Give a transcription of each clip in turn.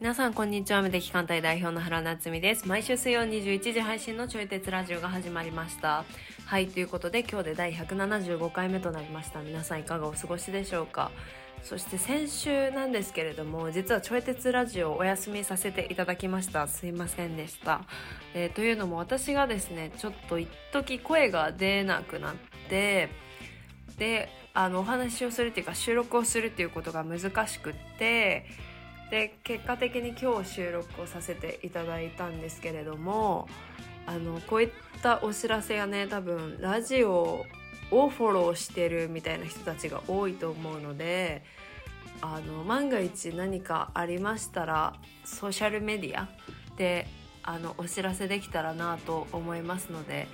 皆さんこんにちは。無敵艦隊代表の原夏実です。毎週水曜21時配信のちょい鉄ラジオが始まりました。はいということで今日で第175回目となりました。皆さんいかがお過ごしでしょうか？そして先週なんですけれども実はちょい鉄ラジオお休みさせていただきました。すいませんでした、えー、というのも私がですねちょっと一時声が出なくなってであのお話をするっていうか収録をするっていうことが難しくってで結果的に今日収録をさせていただいたんですけれどもあのこういったお知らせがね多分ラジオをフォローしてるみたいな人たちが多いと思うのであの万が一何かありましたらソーシャルメディアであのお知らせできたらなと思いますので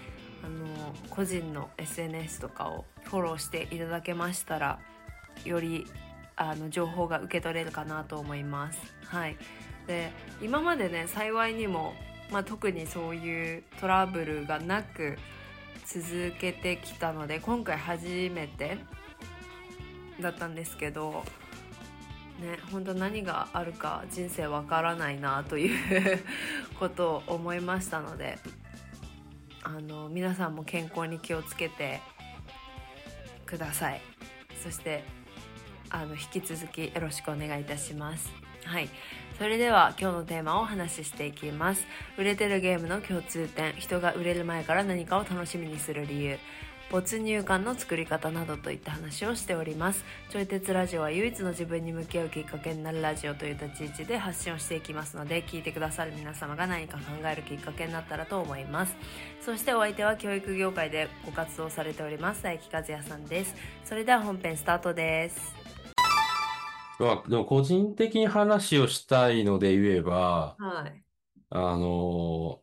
あの個人の SNS とかをフォローしていただけましたらよりあの情報が受け取れるかなと思います。はい、で今までね幸いにも、まあ、特にそういうトラブルがなく続けてきたので今回初めてだったんですけどね本当何があるか人生わからないなということを思いましたのであの皆さんも健康に気をつけてくださいそしてあの引き続きよろしくお願いいたします。はい。それでは今日のテーマをお話ししていきます。売れてるゲームの共通点、人が売れる前から何かを楽しみにする理由、没入感の作り方などといった話をしております。ちょい鉄ラジオは唯一の自分に向き合うきっかけになるラジオという立ち位置で発信をしていきますので、聞いてくださる皆様が何か考えるきっかけになったらと思います。そしてお相手は教育業界でご活動されております、佐伯和也さんです。それでは本編スタートです。まあ、でも個人的に話をしたいので言えば、はい。あの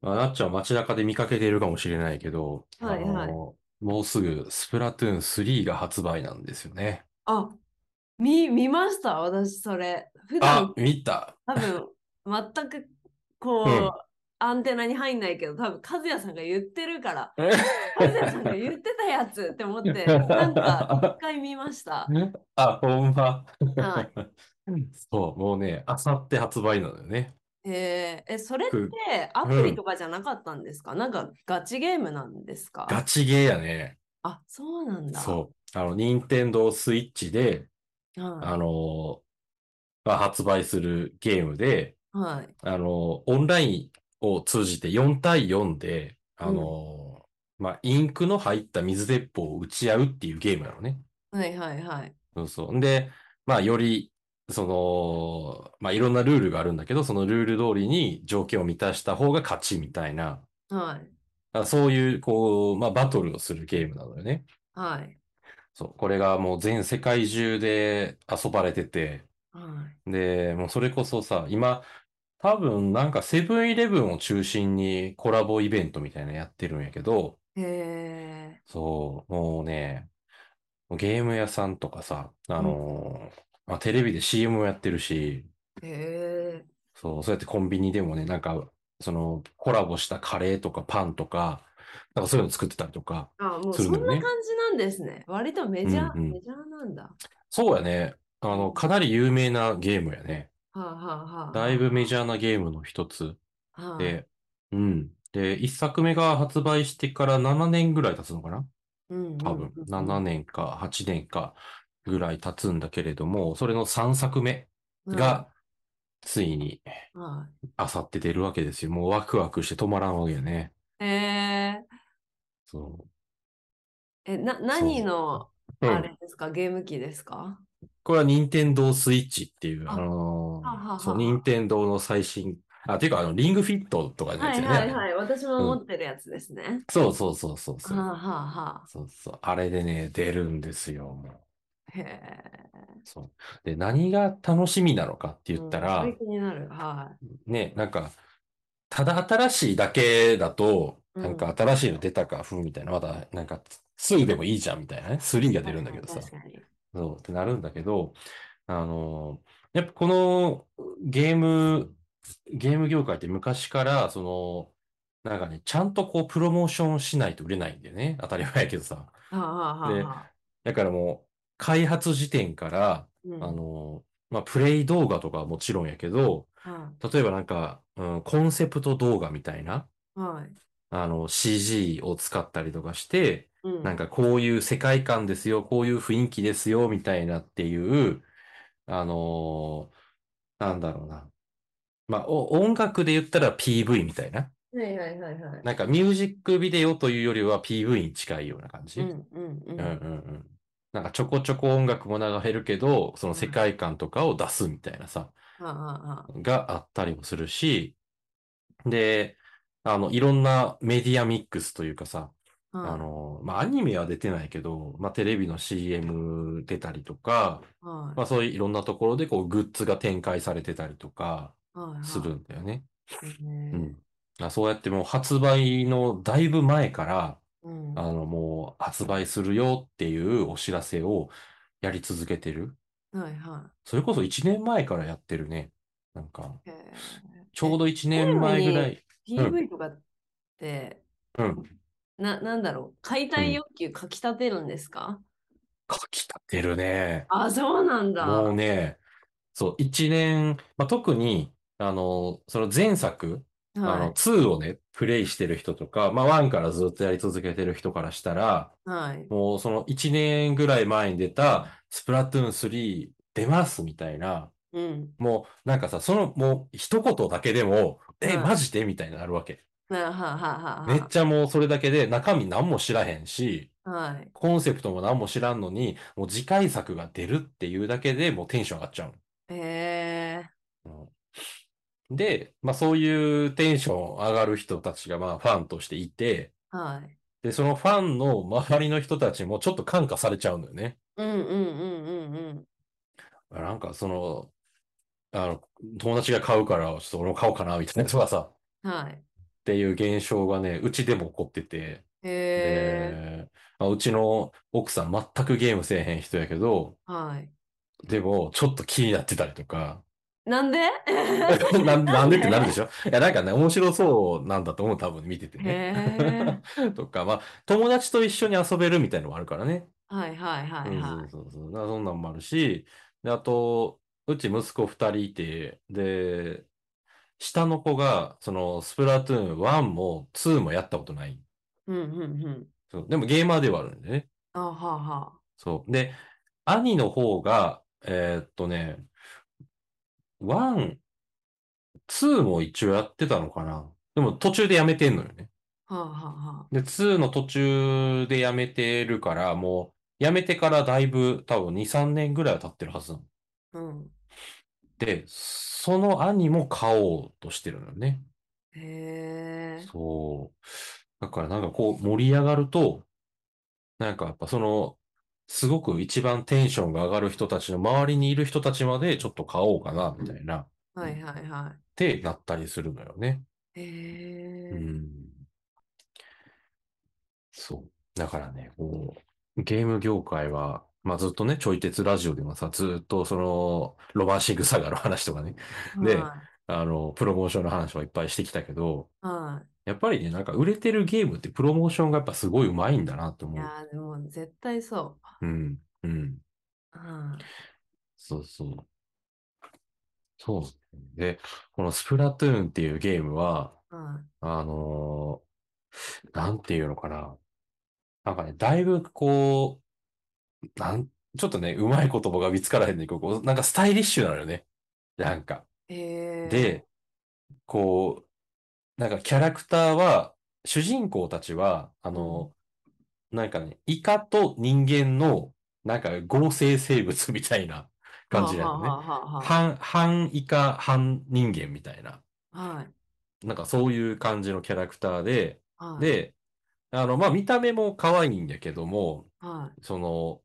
まあ、なっちゃんは街中で見かけているかもしれないけど、はいはい。もうすぐスプラトゥーン3が発売なんですよね。あ、見、見ました？私それ。普あ、段見た。多分全くこう、うん。アンテナに入んないけど多分和也さんが言ってるから え？和也さんが言ってたやつって思ってなんか一回見ました。あ、ほんま。はい。そう、もうね、あさって発売なのよね。えー、え、それっく、てアうん。プリとかじゃなかったんですか？なんかガチゲームなんですガかチゲーやね。あ、そうなんだ。そう。あの、任天堂スイッチで、あはのまあ、発売するゲームで、い。はい。あの、オンラインを通じて4対4で、あうん。の、まあ、インクの入った水鉄砲を撃ち合うっていうゲームなのね。はいはいはい。そうそう。んで、まあ、より、その、まあ、いろんなルールがあるんだけど、そのルール通りに条件を満たした方が勝ちみたいな、はい。あそういう、こう、まあ、バトルをするゲームなのよね。はい。そう。これがもう全世界中で遊ばれてて、はい。で、もうそれこそさ、今、多分なんかセブンイレブンを中心にコラボイベントみたいなのやってるんやけど、へえ。そう、もうね、ゲーム屋さんとかさ、あうん。のーまあ、テレビで CM をやってるし、へえ。そう、そうやってコンビニでもね、なんか、そのコラボしたカレーとかパンとか、なんかそういうの作ってたりとかあ、もうするそんな感のよね。じなんですね。割とメうジャー、んうん。メジャーなんだ。そうやね。あの、かなり有名なゲームやね。はあはあはあだいぶメはジャーなゲームの一つ。あはあ。はい。で、うん。で、一作目が発売してから7年ぐらい経つのかな？うんうん多分。うんう7ん。年か8年かぐらい経つんだけれども、それの3作目はがついにあさって出るわけですよ。もうワクワクして止まらんわけよね。い。えー、そう。え、な、何その、う。うあん。れですか？ゲーム機ですか？これは任天堂スイッチっていう、ああ、のーそう、任天堂の最新、あ、ていうか、あの、リングフィットとかあ。のやつやね。はいはいはい。私もうん。持ってるやつですね。そうそうそうそうそう。はあはあはあ。そうそう。あれでね、出るんですよ、もう。へえ。そう。で、何が楽しみなのかって言ったうん、気になる。はね、なんか、ただ新しいだけだと、い。うなんかん。新しいの出たか、ふんみたいな、まだ、なんか、2でもいいじゃんみたいなね。3が出るんだけどさ。確かに。そう、ってなるんだけど、あのやっぱこのゲーム、ゲーム業界って昔から、その、なんかね、ちゃんとこう、プロモーションしないと売れないんだよね。当たり前やけどさ。はあ、はあはあではあ、だからもう、開発時点から、うんあの、まあ、プレイ動画とかはもちろんやけど、は例えばなんか、うん、コンセプト動画みたいな、い。はい。あの、CG を使ったりとかして、うん。なんかこういう世界観ですよ、こういう雰囲気ですよ、みたいなっていう、あのーなんだろうな。まあ、お音楽で言ったら PV みたいな。はいはいはいはい。なんかミュージックビデオというよりは PV に近いような感じ。うんうんううんうんん。うん。なんかちょこちょこ音楽も流れるけど、その世界観とかを出すみたいなさ、があったりもするし、で、あの、いろんなメディアミックスというかさ、あ。の、まあ、アニメは出てないけど、まあ、テレビの CM 出たりとか、はいまあ、そういういろんなところでこう、グッズが展開されてたりとかするんだよね。へうえん。あそうやってもう発売のだいぶ前から、うん。あの、もう発売するよっていうお知らせをやり続けてる。はいはそれこそ1年前からやってるね。なんか、ちょうど1年前ぐらい。PV とかって、うん。な、なんだろう。解体欲求かきたてるんですか、書き立てるね。あ、そうなんだ。もうね、そう、一年、まあ、特に、あの、その前作、あの、はい。2をね、プレイしてる人とか、まあ、1からずっとやり続けてる人からしたら、はい。もうその1年ぐらい前に出た、スプラトゥーン3出ますみたいな、うん。もう、なんかさ、その、もう、一言だけでも、え、はいマジで？みたいになるわけ。めっちゃもう、それだけで、中身何も知らへんし、はい。コンセプトも何も知らんのに、もう次回作が出るっていうだけでもうテンション上がっちゃうの。へえうんで、まあそういうテンション上がる人たちがまあファンとしていて、はい。で、そのファンの周りの人たちもちょっと感化されちゃうんだよね。うんうんうんうんうん。なんかその、あの、友達が買うから、ちょっと俺も買おうかな、みたいなとかさ、はい。っていう現象がね、うちでも起こってて、へえ。で、まあ、うちの奥さん全くゲームせえへん人やけど、はい。でもちょっと気になってたりとか、なんで？なんなんでってなるでしょ？いや、なんかね、面白そうなんだと思う、多分見ててね。へ とか、まあ、友達と一緒に遊べるみたいのもあるからね。はいはいはいうんはい。そうそうそう。だからそんなんもあるし、で、あと、うち息子二人いて、で、下の子が、その、スプラトゥーン1も2もやったことない。うんうんうん。そうでもゲーマーではあるんでね。あはあはそう。で、兄の方が、えーっとね、1、2も一応やってたのかな。でも途中でやめてんのよね。あ。はあはあはで、2の途中でやめてるから、もう、やめてからだいぶ多分2、3年ぐらいは経ってるはずなの。あ。うん。で、その兄も買おうとしてるのよね。へえ。そう。だからなんかこう盛り上がると、なんかやっぱその、すごく一番テンションが上がる人たちの周りにいる人たちまでちょっと買おうかな、みたいな、っはいはいはてなったりするのよね。い。へえ。うん。そう。だからね、こう、ゲーム業界は、まあずっとね、ちょい鉄ラジオでもさ、ずっとその、ロマンシングサガの話とかね、ではあの、プロモーションの話はいっぱいしてきたけど、やっぱりね、なんか売れてるゲームってプロモーションがやっぱすごい上手いんだなってい。い思う。やーでも絶対そうん、うん。う。うん。そうそう。そう。で、このスプラトゥーンっていうゲームは、はあのーなんていうのかな。なんかね、だいぶこう、なん、ちょっとね、うまい言葉が見つからへんねんけど、なんかスタイリッシュなのよね。なんか。え。で、こう、なんかキャラクターは、主人公たちは、あの、なんかね、イカと人間の、なんか合成生物みたいな感じなのね。半、半イカ、半人間みたいな。あはい。なんかそういう感じのキャラクターで、はい。で、あの、まあ、見た目も可愛いんだけども、はい。その、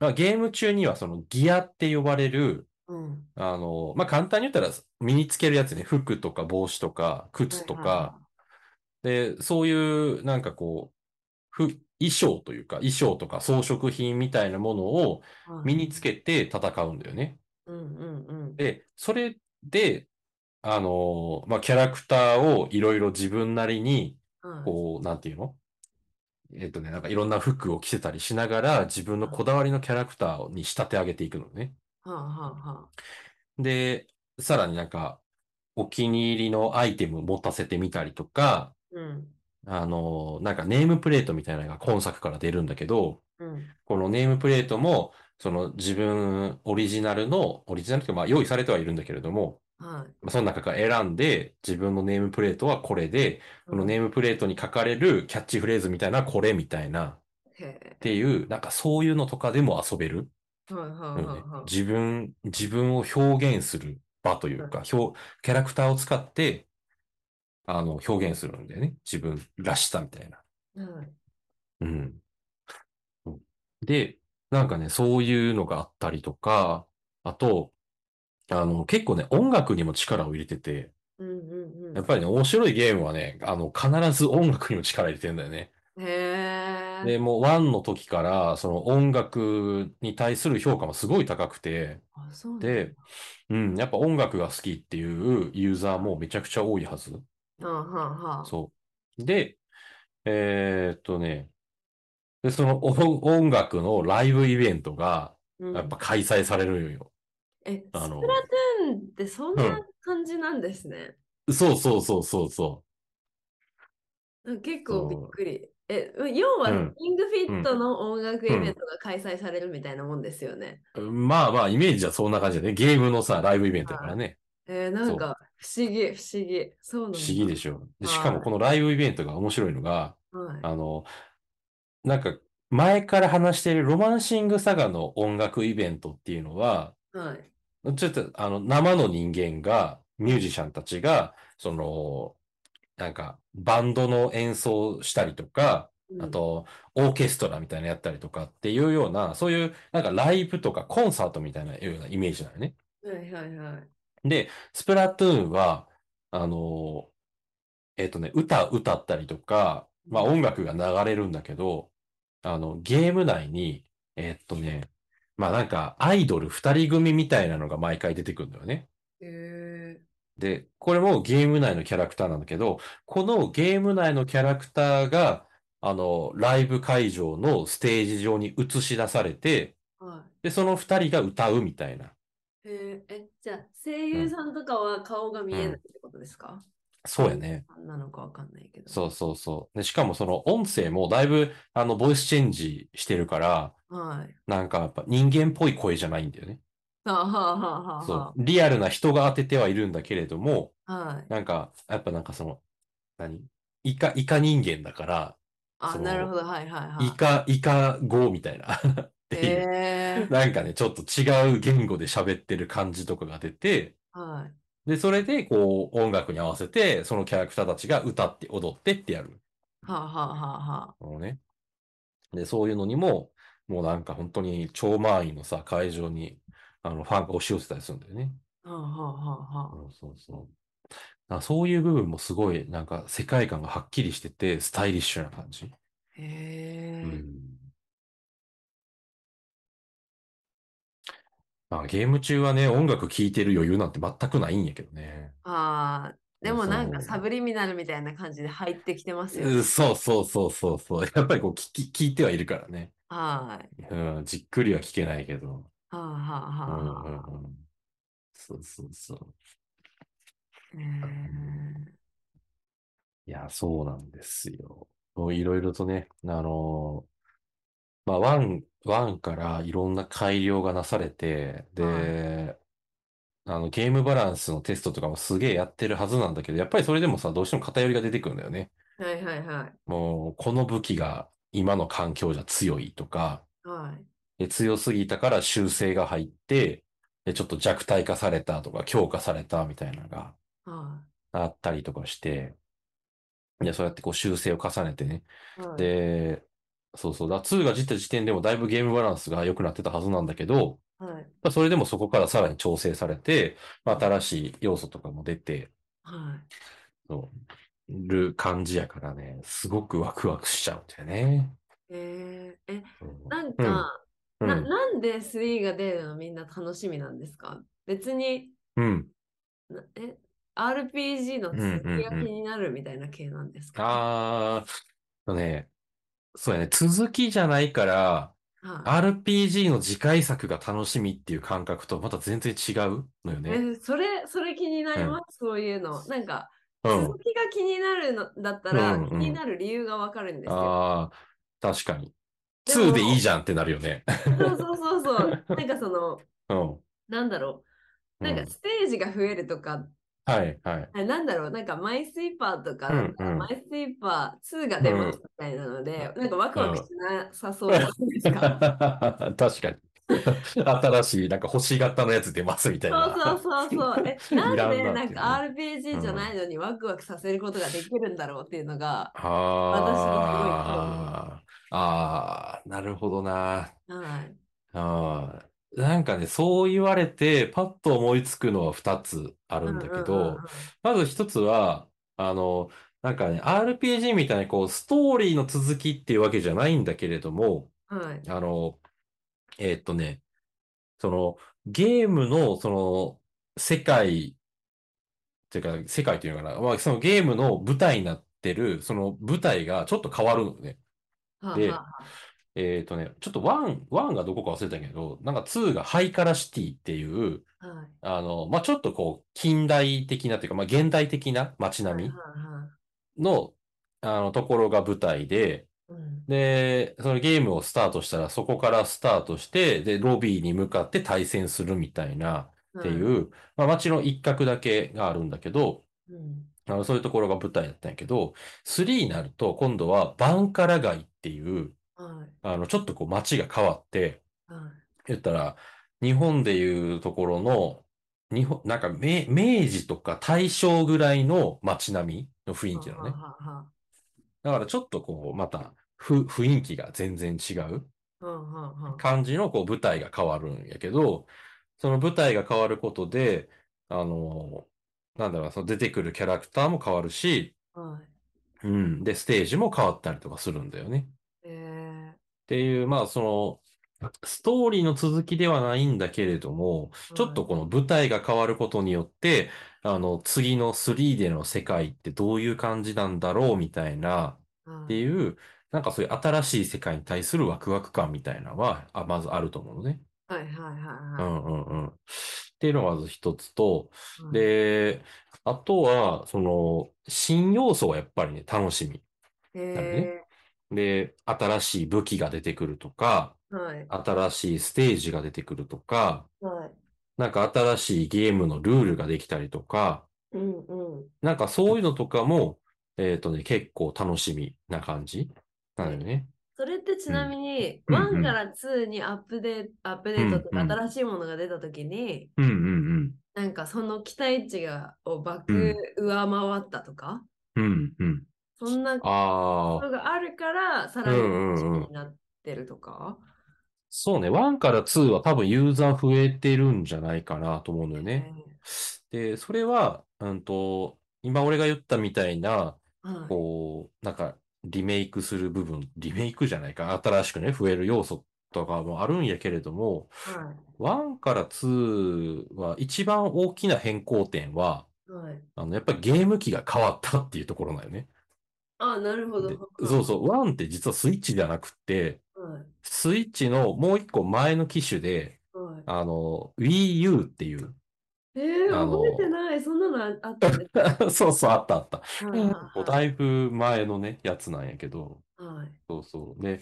まあ、ゲーム中にはそのギアって呼ばれる、うん。あの、まあ、簡単に言ったら身につけるやつね、服とか帽子とか靴とか、で、そういうなんかこう、ふ、衣装というか、衣装とか装飾品みたいなものをはい身につけて戦うんだよね。うんうんうん。で、それで、あのーまあ、キャラクターをいろいろ自分なりに、はい。こう、なんていうの？えっとね、なんかいろんな服を着せたりしながら、自分のこだわりのキャラクターに仕立て上げていくのね。はあはあはで、さらになんか、お気に入りのアイテムを持たせてみたりとか、あ。うん。あのーなんかネームプレートみたいなのが今作から出るんだけど、うん。このネームプレートも、その自分オリジナルの、オリジナルというかまあ用意されてはいるんだけれども、はい。まあその中から選んで、自分のネームプレートはこれで、このネームプレートに書かれるキャッチフレーズみたいなこれみたいな、っ。ていう、なんかそういうのとかでも遊べる。はいはいはいのよねはい。自分、自分を表現する場というか、表、キャラクターを使って、あの、表現するんだよね。自分らしさみたいな。はい。うん。うんで、なんかね、そういうのがあったりとか、あと、あの、結構ね、音楽にも力を入れてて、うんうんうん。やっぱりね、面白いゲームはね、あの、必ず音楽にも力入れてるんだよね。へえ。で、もう1の時から、その音楽に対する評価もすごい高くて、あ、そうなんだ。で、うん、やっぱ音楽が好きっていうユーザーもめちゃくちゃ多いはず。はあはあはあ。そう。で、えーっとね、で、その音音楽のライブイベントが、うんやっぱ開催されるよ。え、スプラあのトゥーンってそんな感じなんですね。そうそうそうそうそ結構びっくり。え、要は、うんキングフィットの音楽イベントが開催されるみたいなもんですよね。う。まあまあ、イメージはそんな感じだね。ゲームのさ、ライブイベントだからね。えーなんか不思議、不思議。そうなんだ。不思議でしょ。で、しはいかもこのライブイベントが面白いのが、はい。あの、なんか、前から話しているロマンシングサガの音楽イベントっていうのは、はい。ちょっと、あの、生の人間が、ミュージシャンたちが、その、なんか、バンドの演奏したりとか、あと、オーケストラみたいなのやったりとかっていうような、そういう、なんかライブとかコンサートみたいなようなイメージなのね。うん、はいはいはい。で、スプラトゥーンは、あの、えっとね、歌歌ったりとか、まあ音楽が流れるんだけど、あの、ゲーム内に、えっとね、まあなんかアイドル二人組みたいなのが毎回出てくるんだよね。へで、これもゲーム内のキャラクターなんだけど、このゲーム内のキャラクターが、あの、ライブ会場のステージ上に映し出されて、ーはで、その二人が歌うみたいな。い。へーえ、じゃあ、声優さんとかは顔が見えないってことですか、そうやね。何なのかわかんないけど。そうそうそう。で、しかもその音声もだいぶ、あの、ボイスチェンジしてるから、はい。なんかやっぱ人間っぽい声じゃないんだよね。そう。リアルな人が当ててはいるんだけれども、あ。はい。なんか、やっぱなんかその、何？イカ、イカ人間だから、あ、なるほど。はいはいはい。イカ、イカ語みたいな っていう。へーなんかね、ちょっと違う言語で喋ってる感じとかが出て、はい。で、それでこう音楽に合わせて、そのキャラクターたちが歌って踊ってってやる。はあ、はあはあはあのね。で、そういうのにも、もうなんか本当に超満員のさ、会場に、あの、ファンが押し寄せたりするんだよね。あ。はあはあはあはあ。そうそうそう。そういう部分もすごい、なんか世界観がはっきりしてて、スタイリッシュな感じ。へえ。うん。まあ、ゲーム中はね、音楽聴いてる余裕なんて全くないんやけどね。ああ、でもなんかサブリミナルみたいな感じで入ってきてますよね。うんそうそうそうそうそう。やっぱりこう聞き、聞いてはいるからね。はい。うん、じっくりは聞けないけど。はあはあうんはあうんはあ。うん。そうそうそう。へえいや、そうなんですよ。もういろいろとね、あのまあ、 one、oneからいろんな改良がなされて、で、あの、ゲームバランスのテストとかもすげえやってるはずなんだけど、やっぱりそれでもさ、どうしても偏りが出てくるんだよね。はいはいはい。もう、この武器が今の環境じゃ強いとか、はい。で強すぎたから修正が入って、でちょっと弱体化されたとか強化されたみたいなのがはあったりとかして、で、そうやってこう修正を重ねてね。い。はい、で、そうそうだ、2が出た時点でもだいぶゲームバランスが良くなってたはずなんだけど、はい。まあそれでもそこからさらに調整されて、まあ、新しい要素とかも出て、はい。そうる感じやからね、すごくワクワクしちゃうんだよね。えー、え、うん。なんか、な、うん、なんで3が出るのみんな楽しみなんですか？別に、うん。なえ、RPG のうん続きがうん。うん気になるみたいな系なんですか、あー、ね、そうやね、続きじゃないから、はい。RPG の次回作が楽しみっていう感覚とまた全然違うのよね。え、それ、それ気になります、そういうの。なんか、うん続。きが気になるのだったら、うんうん気になる理由がわかるんですよ。ああ、確かに。でも2でいいじゃんってなるよね。そうそうそうそう。なんかその、うん。なんだろう。なんうんかステージが増えるとか、はい、はい。あなんだろう、なんかマイスイーパーとかうんうんマイスイーパー2が出ますみたいなので、なんかワクワクしなさそうじゃないですか。確かに。新しい、なんか星型のやつ出ますみたいな。そうそうそうそう。え、なんでなんか RPG じゃないのにワクワクさせることができるんだろうっていうのが、ああ、ああ、なるほどな。はい。ああ、なんかね、そう言われて、パッと思いつくのは2つあるんだけうんうんうんど、まず1つは、あの、なんかね、RPG みたいにこう、ストーリーの続きっていうわけじゃないんだけれども、うんはい。あの、えーっとね、その、ゲームの、その、世界、っていうか、世界っていうのかな、まあ、そのゲームの舞台になってる、その舞台がちょっと変わるのね。ではあはえーっとね、ちょっと1、1がどこか忘れたけど、なんか2がハイカラシティっていう、あはい。あの、まあ、ちょっとこう、近代的なっていうか、まあ、現代的な街並みはいはいはいの、あの、ところが舞台で、うん。で、そのゲームをスタートしたら、そこからスタートして、で、ロビーに向かって対戦するみたいな、っていはい、う、まあ、街の一角だけがあるんだけど、うん。あのそういうところが舞台だったんやけど、3になると、今度はバンカラ街っていう、はい。あの、ちょっとこう街が変わって、はい。言ったら、日本でいうところの、日本、なんか明、明治とか大正ぐらいの街並みの雰囲気なのね。はあはだからちょっとこう、また、ふ、雰囲気が全然違う。感じのこう舞台が変わるんやけど、その舞台が変わることで、あの、なんだろうな、その出てくるキャラクターも変わるし、はい。うん。で、ステージも変わったりとかするんだよね。えっていう、まあ、その、ストーリーの続きではないんだけれども、ちょっとこの舞台が変わることによって、あの、次の3での世界ってどういう感じなんだろうみたいな、ーっていう、なんかそういう新しい世界に対するワクワク感みたいなのは、あ、まずあると思うのね。はいはいはいはいはい。うんうんうん。っていうのがまず一つと、うん、で、あとは、その、新要素はやっぱりね、楽しみ。へで、新しい武器が出てくるとか、えはい新しいステージが出てくるとか、はい。なんか新しいゲームのルールができたりとか、うんうん。なんかそういうのとかも、えっとね、結構楽しみな感じなのよね。それってちなみに、うん1から2にアップデート、アップデートとうんうんか新しいものが出たときに、うんうんなんかその期待値がを爆上回ったとか、うん。うんうん。そんなこと。があるから、さらに楽しみになってるとか？そうね、1から2は多分ユーザー増えてるんじゃないかなと思うのよね。で、それは、うんと、今俺が言ったみたいな、えーはいこう、なんか、リメイクする部分、リメイクじゃないか、新しくね、増える要素とかもあるんやけれども、はい1から2は一番大きな変更点は、はい。あの、やっぱりゲーム機が変わったっていうところなんよね。あ、なるほど。でそうそう、1って実はスイッチではなくって、はい。スイッチのもう一個前の機種で、はい。あの、Wii U っていう、えー、覚えてない。そんなのああったんです そうそう、あったあった。かこうだいぶ前のね、やつなんやけど、はい。そうそう。で、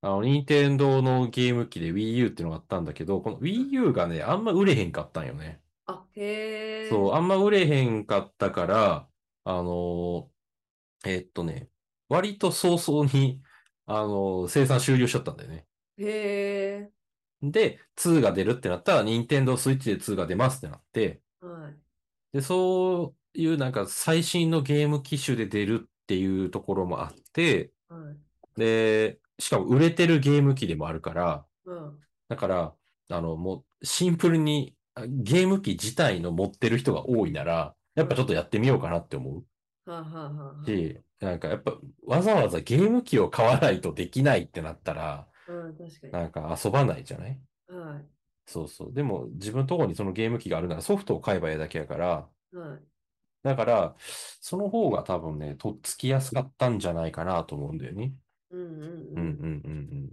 あの、任天堂のゲーム機で Wii U っていうのがあったんだけど、この Wii U がね、あんま売れへんかったんよね。あ、へえ。そう、あんま売れへんかったから、あのーえーっとね、割と早々に、あのー生産終了しちゃったんだよね。へえ。で、2が出るってなったら、任天堂スイッチで2が出ますってなって、はい。で、そういうなんか最新のゲーム機種で出るっていうところもあって、はい。で、しかも売れてるゲーム機でもあるから、うん。だから、あの、もうシンプルにあゲーム機自体の持ってる人が多いなら、やっぱちょっとやってみようかなって思うはあ、はあはあはあ、し、なんかやっぱわざわざゲーム機を買わないとできないってなったら、うん、確かに。なんか遊ばないじゃない？はそうそう。でも自分のところにそのゲーム機があるならソフトを買えばいいだけやから、い。はい。だから、その方が多分ね、とっつきやすかったんじゃないかなと思うんだよね。うんうんうん。うんうんうんうん。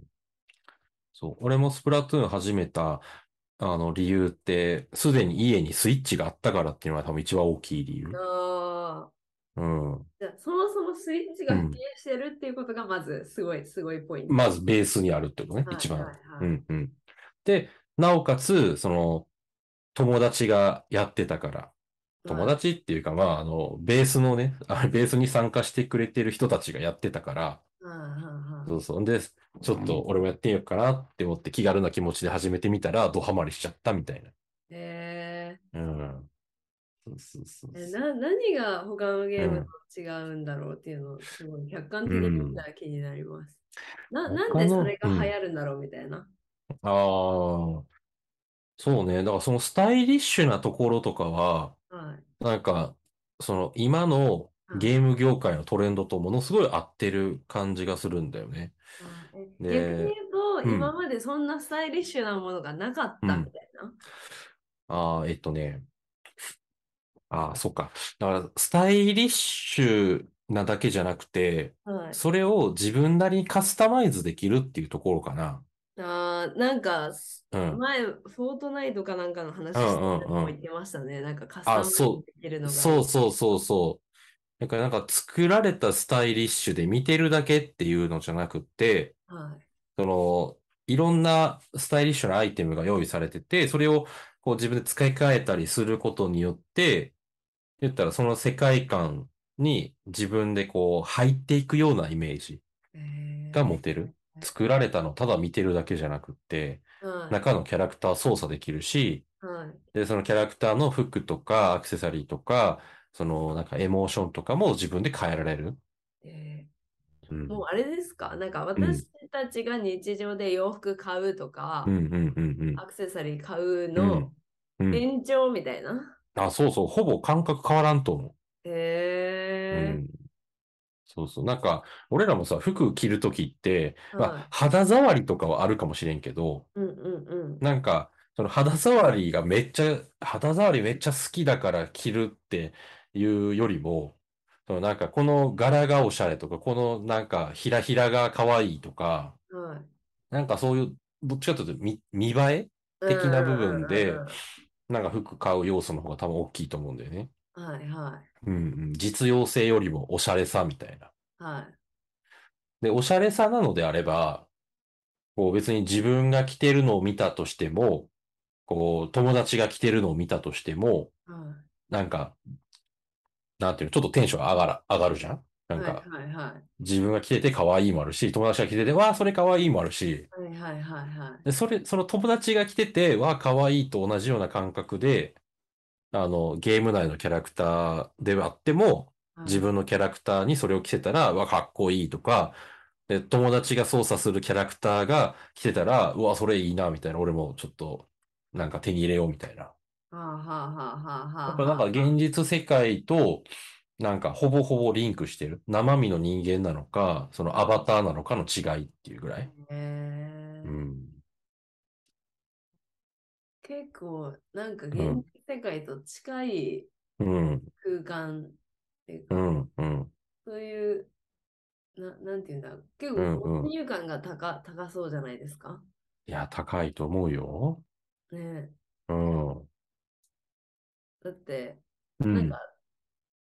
そう。俺もスプラトゥーン始めた、あの、理由って、すでに家にスイッチがあったからっていうのが多分一番大きい理由。ああ。そもそもスイッチが普及してるっていうことがまずすごい、すごいポイント。まずベースにあるってことね、はい一番。はいはいうんうん。で、なおかつ、その、友達がやってたから、友達っていうか、まあ、あの、ベースのね、あベースに参加してくれてる人たちがやってたから、はいはいはいそうそう。で、ちょっと俺もやってみようかなって思って気軽な気持ちで始めてみたら、ドハマりしちゃったみたいな。えうん。そうそうそう。な何が他のゲームと違うんだろうっていうのをすごい客観的に見たら気になります。ななんでそれが流行るんだろうみたいな。ああ、そうね。だからそのスタイリッシュなところとかは、はい。なんか、その今のゲーム業界のトレンドとものすごい合ってる感じがするんだよね。逆に言うと、うん今までそんなスタイリッシュなものがなかったみたいな？ああ、えっとね。ああ、そっか。だから、スタイリッシュなだけじゃなくて、はい。それを自分なりにカスタマイズできるっていうところかな。あーなんか、うん。前、フォートナイトかなんかの話してうんうんうんたのも言ってましたね。なんかカスタマイズそうできるのが。そうそうそうそう。だからなんか作られたスタイリッシュで見てるだけっていうのじゃなくて、はい。その、いろんなスタイリッシュなアイテムが用意されてて、それをこう自分で使い替えたりすることによって、言ったらその世界観に自分でこう入っていくようなイメージえーが持てる。作られたのただ見てるだけじゃなくって、はい。中のキャラクター操作できるし、はい。で、そのキャラクターの服とかアクセサリーとか、そのなんかエモーションとかも自分で変えられる。えうん。ーもうあれですか？なんか私たちが日常で洋服買うとか。アクセサリー買ううの。延長みたいな？あ、そうそう。ほぼ感覚変わらんと思う。うへん。そうそう。なんか、俺らもさ、服着るときって、まはいあ、肌触りとかはあるかもしれんけど、ー。うんうんうん。なんか、その肌触りがめっちゃ、肌触りめっちゃ好きだから着るっていうよりも、そのなんかこの柄がおしゃれとか、このなんかひらひらが可愛いとか、はい。なんかそういう、どっちかというと見、見栄え的な部分でうんなんか服買う要素の方が多分大きいと思うんだよね。うんはいはうんうん。実用性よりもおしゃれさみたいな。い。はい。で、おしゃれさなのであれば、こう別に自分が着てるのを見たとしても、こう友達が着てるのを見たとしても、はなんか、なんていうの、ちょっとテンション上がら、上がるじゃん？なんいか、はいはい自分が着てて可愛いもあるし、友達が着てて、わあ、それ可愛いもあるし、はいはいはいはい。で、それ、その友達が着てて、わあ、可愛いと同じような感覚で、あの、ゲーム内のキャラクターであっても、はい。自分のキャラクターにそれを着せたら、うわ、かっこいいとか、で、友達が操作するキャラクターが着てたら、うわ、それいいな、みたいな、俺もちょっと、なんか手に入れよう、みたいな。はあはあはあはあはあやっぱなんか現実世界と、なんかほぼほぼリンクしてる。生身の人間なのか、そのアバターなのかの違いっていうぐらい。へーうん。結構なんか現実世界と近いうん。空間っていうか、うん。うん。そういう、ななんていうんだ、結うんうん構没入感が高高そうじゃないですか。いや、高いと思うよ。ねうん。えだって、うん。なんか、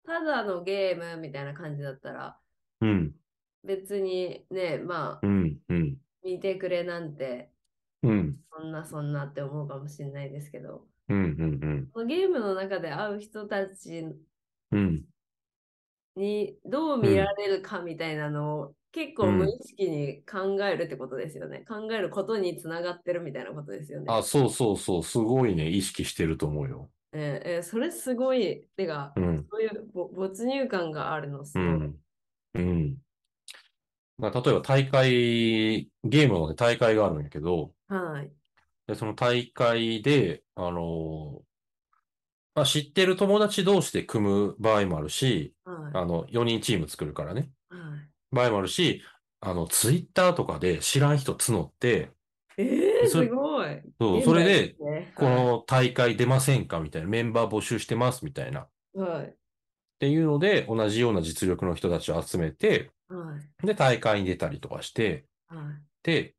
ただのゲームみたいな感じだったら、うん。別にね、まあ、うん。うん。見てくれなんて、うん。そんなそんなって思うかもしれないですけど、うん。うん。そのゲームの中で会う人たちうん。にどう見られるかみたいなのを結構無意識に考えるってことですよね。考えることにつながってるみたいなことですよね。あ、そうそうそう。すごいね、意識してると思うよ。えーえーそれすごい、てか、うん。そういうぼ没入感があるのすごい。うん。うん。まあ、例えば大会、ゲームのね、大会があるんやけど、はい。で、その大会で、あのーまあ、知ってる友達同士で組む場合もあるし、はい。あの、4人チーム作るからね。はい場合もあるし、あの、ツイッターとかで知らん人募って、すごい。そうそれで、この大会出ませんかみたいな、メンバー募集してますみたいな。はい。はい。っていうので、同じような実力の人たちを集めて、はい。で、大会に出たりとかして、はい。で、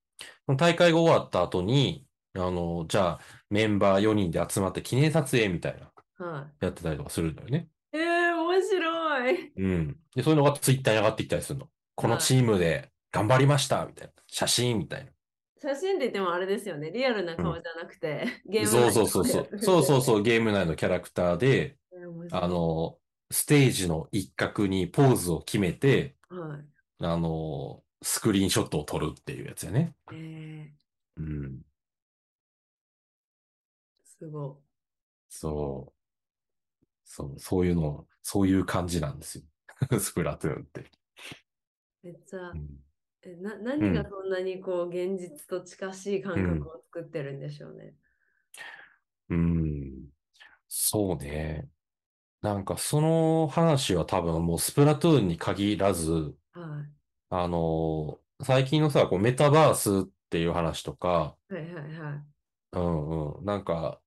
大会が終わった後に、あの、じゃあ、メンバー4人で集まって記念撮影みたいな、はやってたりとかするんだよね。い。えー、面白い。うん。で、そういうのがツイッターに上がってきたりするの。このチームで頑張りましたみたいな。写真みたいな。写真って言ってもあれですよね。リアルな顔じゃなくて、ゲームそうそうそうそう。そうそうそう、ゲーム内のキャラクターで、うあ、の、ステージの一角にポーズを決めて、はい。あの、スクリーンショットを撮るっていうやつやね。えー、うん。すごそう。そう、そういうの、そういう感じなんですよ。スプラトゥーンって。い。めっちゃう、んえな何がそんなにこう現実と近しい感覚を作ってるんでしょうね。うん。そうね。なんかその話は多分もうスプラトゥーンに限らず、はい。あの最近のさ、こうメタバースっていう話とか、はいはいはい。うんうん。なんか、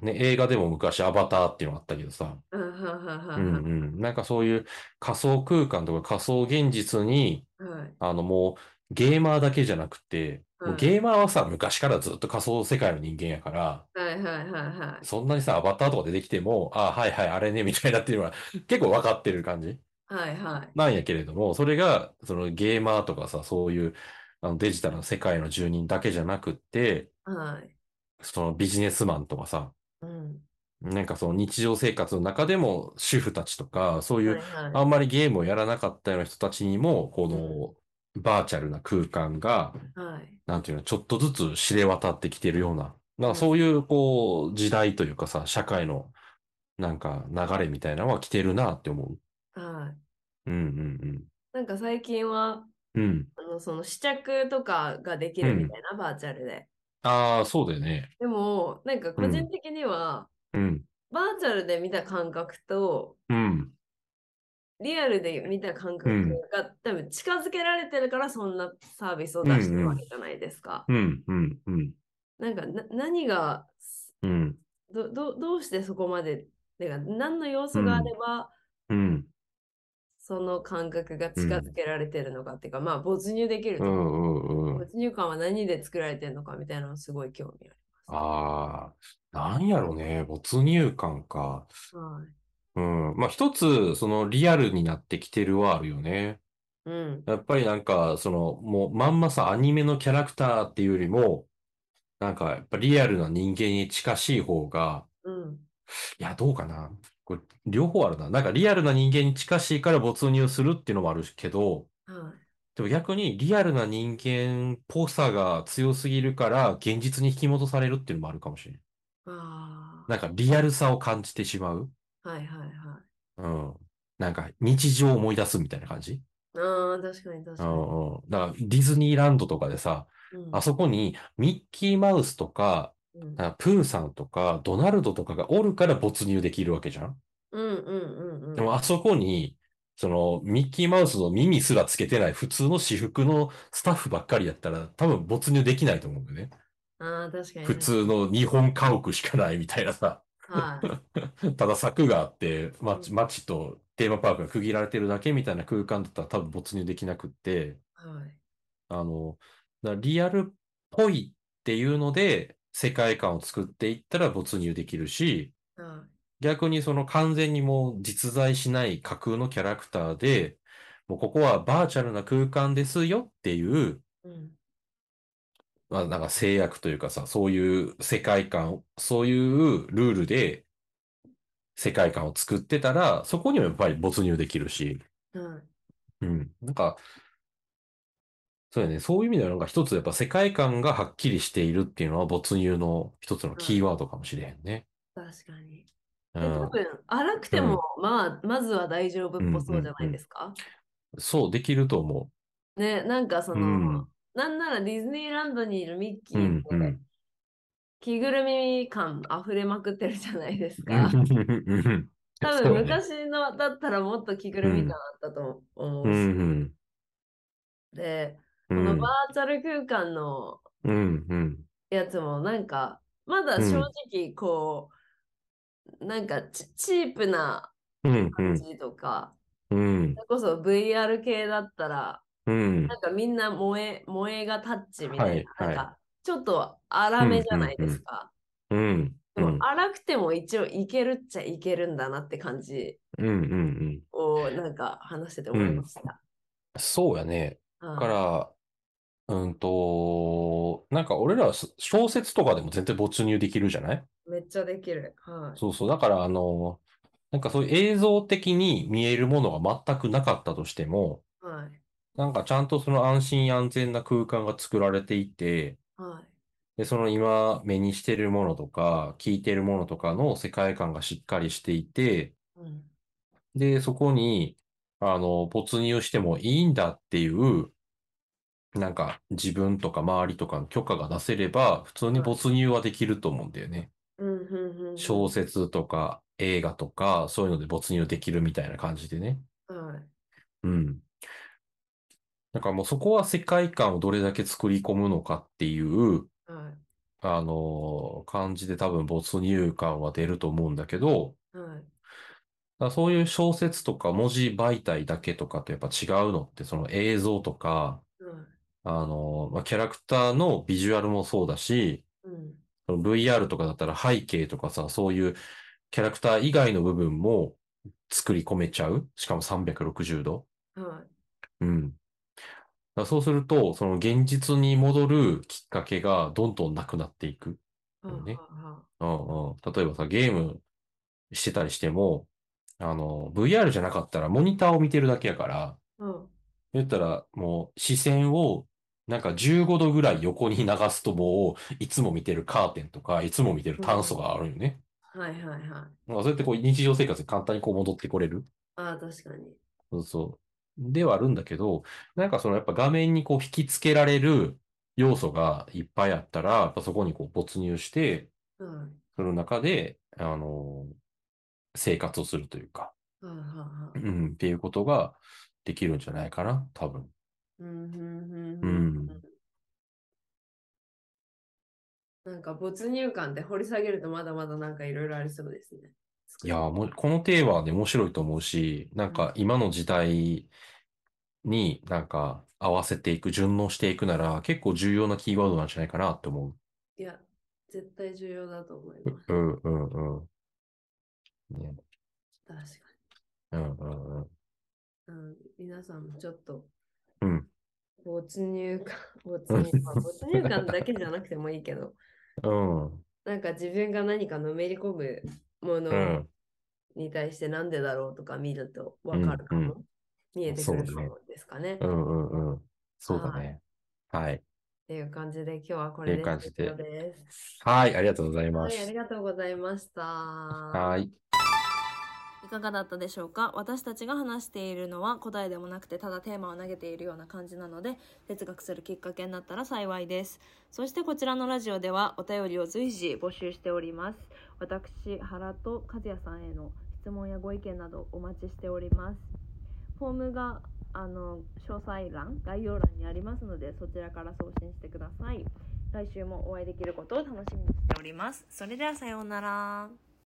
ね、映画でも昔アバターっていうのあったけどさ、うんうん。なんかそういう仮想空間とか仮想現実に、はい。あのもうゲーマーだけじゃなくて、もうはいゲーマーはさ、昔からずっと仮想世界の人間やから、はいはいはいはい。そんなにさ、アバターとか出てきても、あはいはい、あれね、みたいなっていうのは 結構分かってる感じはいはい。なんやけれども、それが、そのゲーマーとかさ、そういうあのデジタルの世界の住人だけじゃなくって、はい。そのビジネスマンとかさ、うん。なんかその日常生活の中でも主婦たちとか、そういうあんまりゲームをやらなかったような人たちにも、このバーチャルな空間が、はい。なんていうの、ちょっとずつ知れ渡ってきてるような、なんかそういう、こう、時代というかさ、社会の、なんか流れみたいなのは来てるなって思う。はい。うんうんなんか最近は、うん。うん。あのその試着とかができるみたいな、バーチャルで。ああ、そうだよね。でも、なんか個人的には、うん。バーチャルで見た感覚と、うん。リアルで見た感覚うんが、多分近づけられてるからそんなサービスを出してるわけじゃないですか。うん。うん。うん。なんかな何がうん。どどどうしてそこまでてか何の要素があれば、うん。その感覚が近づけられてるのかっていうか、まあ没入できると、うん。うん。うん。没入感は何で作られてるのかみたいなのすごい興味あああ、なんやろね、没入感か。る。はい。うん。まあ、一つ、その、リアルになってきてるはあるよね。うん。やっぱりなんか、その、もう、まんまさ、アニメのキャラクターっていうよりも、なんか、やっぱリアルな人間に近しい方が、うん。いや、どうかな。これ、両方あるな。なんか、リアルな人間に近しいから没入するっていうのもあるけど、はい。でも逆にリアルな人間っぽさが強すぎるから、現実に引き戻されるっていうのもあるかもしれない。あなんか、リアルさを感じてしまう。あ。はいはいはい。うん。なんか、日常を思い出すみたいな感じ？ああ、確かに確かに。うんうん。だから、ディズニーランドとかでさ、うんあそこにミッキーマウスとか、プーさんとか、ドナルドとかがおるから没入できるわけじゃん。うんうんうんうん。でも、あそこに、その、ミッキーマウスの耳すらつけてない普通の私服のスタッフばっかりやったら、多分没入できないと思うんだよね。ああ、確かに、普。通の日本家屋しかないみたいなさ。はい。ただ柵があって、街うん街とテーマパークが区切られてるだけみたいな空間だったら多分没入できなくって、はい。あの、リアルっぽいっていうので、世界観を作っていったら没入できるし、は逆にその完全にもう実在しない架空のキャラクターで、もうここはバーチャルな空間ですよっていう、い。うん。まあなんか制約というかさ、そういう世界観、そういうルールで世界観を作ってたら、そこにもやっぱり没入できるし、はい。うん。なんか、そうやね。そういう意味ではなんか一つやっぱ世界観がはっきりしているっていうのは没入の一つのキーワードかもしれへんね。確かに。で、うん多。分、荒くても、まあ、まずは大丈夫っぽそうじゃないですか？そう、できると思ね、なんかその、うんなんならディズニーランドにいるミッキう。うーって、ん、うん。着ぐるみ感溢れまくってるじゃないですうか。んうん多分昔のだったらもっと着ぐるみ感あったと思ううし。ん、で、うん。このバーチャル空間の。やつもなんか、まだ正直こう、なんかチチープな感じとか、うんそ、れこそ VR 系だったら、うんなんかみんな萌え、萌えがタッチみたいな、なんかちょっと荒めじゃないですか。うん、でうん、も荒くても一応いけるっちゃいけるんだなって感じ。をなんか話してて思いました。そうやね。はいだから、うんと、なんか俺らは小説とかでも全然没入できるじゃない？めっちゃできる。はい。そうそう。だから、あの、なんかそういう映像的に見えるものが全くなかったとしても、はい。なんかちゃんとその安心安全な空間が作られていて、はい。で、その今目にしてるものとか、聞いてるものとかの世界観がしっかりしていて、うん。で、そこに、あの、没入してもいいんだっていう、なんか自分とか周りとかの許可が出せれば、普通に没入はできると思うんだよね。小説とか映画とか、そういうので没入できるみたいな感じでね。はい。うん。だからもうそこは世界観をどれだけ作り込むのかっていう、はい。あの感じで多分没入感は出ると思うんだけど、はい。だそういう小説とか文字媒体だけとかとやっぱ違うのって、その映像とか、はい。あのまあ、キャラクターのビジュアルもそうだし、うん。その VR とかだったら背景とかさ、そういうキャラクター以外の部分も作り込めちゃう。しかも360度。はい。うん。だそうすると、その現実に戻るきっかけがどんどんなくなっていく。うんうん。例えばさ、ゲームしてたりしても、あの、VR じゃなかったらモニターを見てるだけやから、は言ったらもう視線をなんか15度ぐらい横に流すともういつも見てるカーテンとか、いつも見てる炭素があるよね。はいはいはい。そうやってこう日常生活に簡単にこう戻ってこれる。ああ、確かに。そうそう。ではあるんだけど、なんかそのやっぱ画面にこう引きつけられる要素がいっぱいあったら、やっぱそこにこう没入して、はその中で、あの生活をするというか、い。はいはいはうい。ん、っていうことができるんじゃないかな、多分。うん。なんか没入感で掘り下げるとまだまだなんかいろいろありそうですね。いやー、もうこのテーマはね、面白いと思うし、なんか今の時代になんか合わせていく、順応していくなら、結構重要なキーワードなんじゃないかなって思いや、絶対重要だと思います。う。うん、うん、うん。ね、確かうん、うん、うん。に。うん、皆さんもちょっとうん、没入感、没入感、没入感だけじゃなくてもいいけど、うん、なんか自分が何かのめり込むもうのん。に対してなんでだろうとか見るとわかるかも、うん見えてくるかもですかね。っうん、うん、うん。そうだね。はい。ていう感じで今日はこれで。はい、ありがとうございまはい、あすり。がとうございました。はい。いかがだったでしょうか？私たちが話しているのは答えでもなくてただテーマを投げているような感じなので哲学するきっかけになったら幸いです。そしてこちらのラジオではお便りを随時募集しております。私原と和也さんへの質問やご意見などお待ちしております。フォームがあの詳細欄概要欄にありますのでそちらから送信してください。来週もお会いできることを楽しみにしております。それではさようなら。